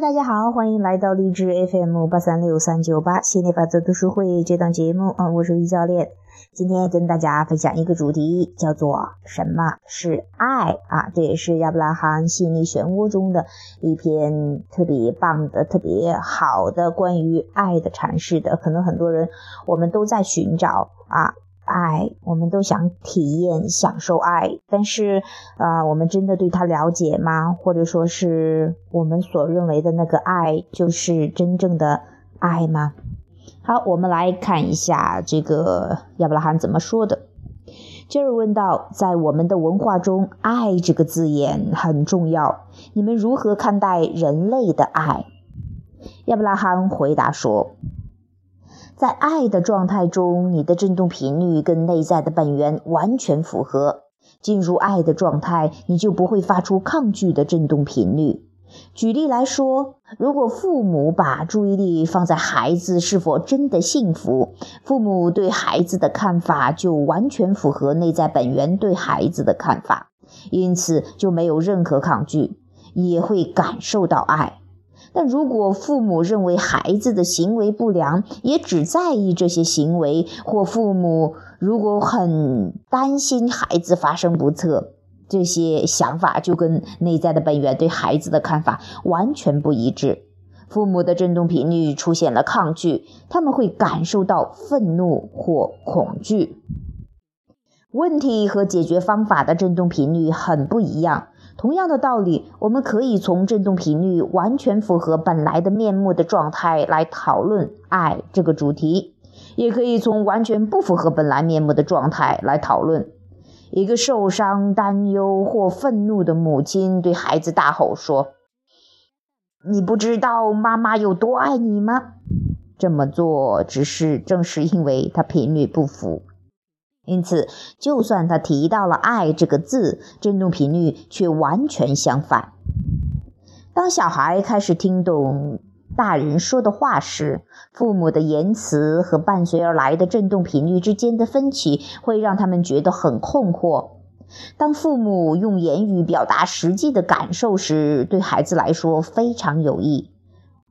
大家好，欢迎来到励志 FM 八三六三九八心理法则读书会这档节目啊，我是于教练。今天跟大家分享一个主题，叫做什么是爱啊？这也是亚伯拉罕心理漩涡中的一篇特别棒的、特别好的关于爱的阐释的。可能很多人我们都在寻找啊。爱，我们都想体验、享受爱，但是，啊，我们真的对他了解吗？或者说是我们所认为的那个爱，就是真正的爱吗？好，我们来看一下这个亚伯拉罕怎么说的。杰尔问道：“在我们的文化中，‘爱’这个字眼很重要，你们如何看待人类的爱？”亚伯拉罕回答说。在爱的状态中，你的振动频率跟内在的本源完全符合。进入爱的状态，你就不会发出抗拒的振动频率。举例来说，如果父母把注意力放在孩子是否真的幸福，父母对孩子的看法就完全符合内在本源对孩子的看法，因此就没有任何抗拒，也会感受到爱。但如果父母认为孩子的行为不良，也只在意这些行为，或父母如果很担心孩子发生不测，这些想法就跟内在的本源对孩子的看法完全不一致。父母的振动频率出现了抗拒，他们会感受到愤怒或恐惧。问题和解决方法的振动频率很不一样。同样的道理，我们可以从振动频率完全符合本来的面目的状态来讨论爱这个主题，也可以从完全不符合本来面目的状态来讨论。一个受伤、担忧或愤怒的母亲对孩子大吼说：“你不知道妈妈有多爱你吗？”这么做只是正是因为他频率不符。因此，就算他提到了“爱”这个字，振动频率却完全相反。当小孩开始听懂大人说的话时，父母的言辞和伴随而来的振动频率之间的分歧，会让他们觉得很困惑。当父母用言语表达实际的感受时，对孩子来说非常有益。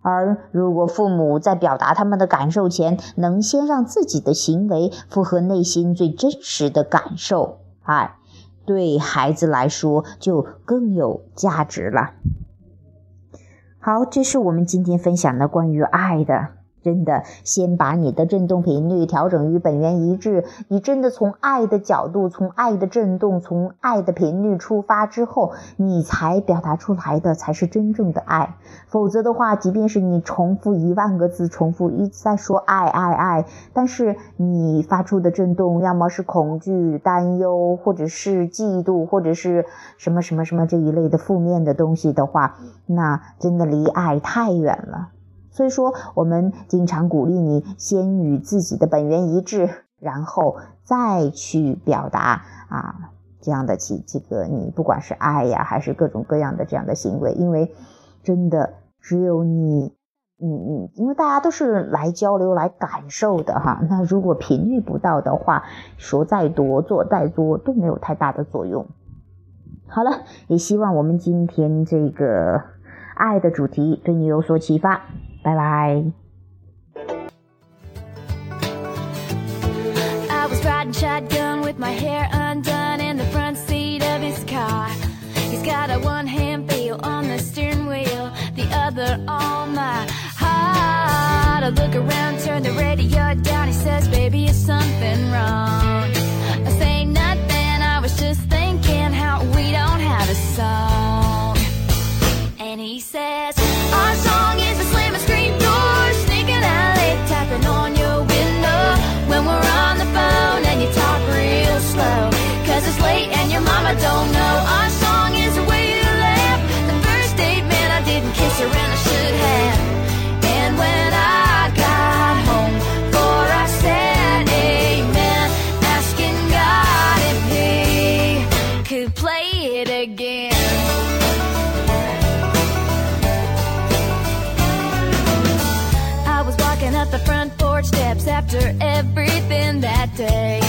而如果父母在表达他们的感受前，能先让自己的行为符合内心最真实的感受，哎，对孩子来说就更有价值了。好，这是我们今天分享的关于爱的。真的，先把你的振动频率调整与本源一致。你真的从爱的角度，从爱的振动，从爱的频率出发之后，你才表达出来的才是真正的爱。否则的话，即便是你重复一万个字，重复一直在说爱爱爱，但是你发出的振动要么是恐惧、担忧，或者是嫉妒，或者是什么什么什么这一类的负面的东西的话，那真的离爱太远了。所以说，我们经常鼓励你先与自己的本源一致，然后再去表达啊这样的其这个你不管是爱呀，还是各种各样的这样的行为，因为真的只有你，你你，因为大家都是来交流、来感受的哈。那如果频率不到的话，说再多、做再多都没有太大的作用。好了，也希望我们今天这个爱的主题对你有所启发。拜拜。I was riding shotgun with my hair undone in the front seat of his car. He's got a one hand feel on the steering wheel, the other on my heart. I look around, turn the radio down. He says, Baby, is something wrong? Mama don't know our song is way. The first date, man, I didn't kiss her and I should have. And when I got home I said amen, asking God if he could play it again. I was walking up the front porch steps after everything that day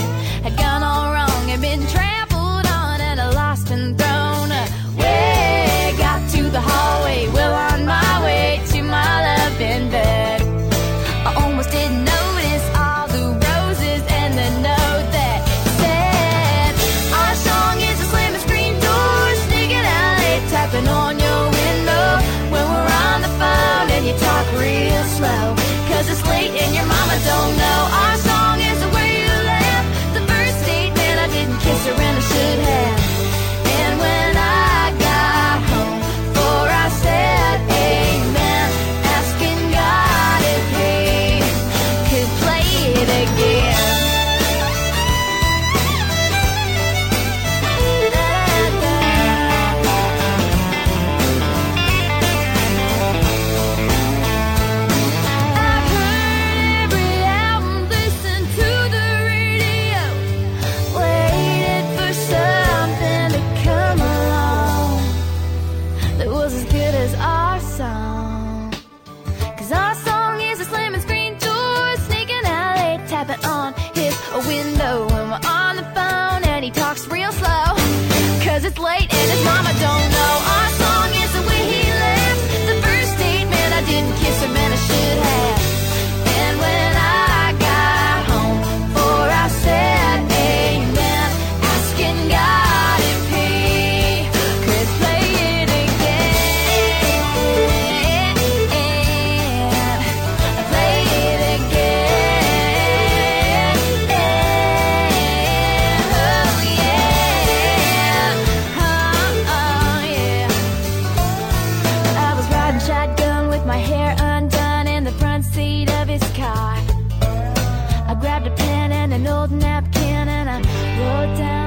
an old napkin and I wrote down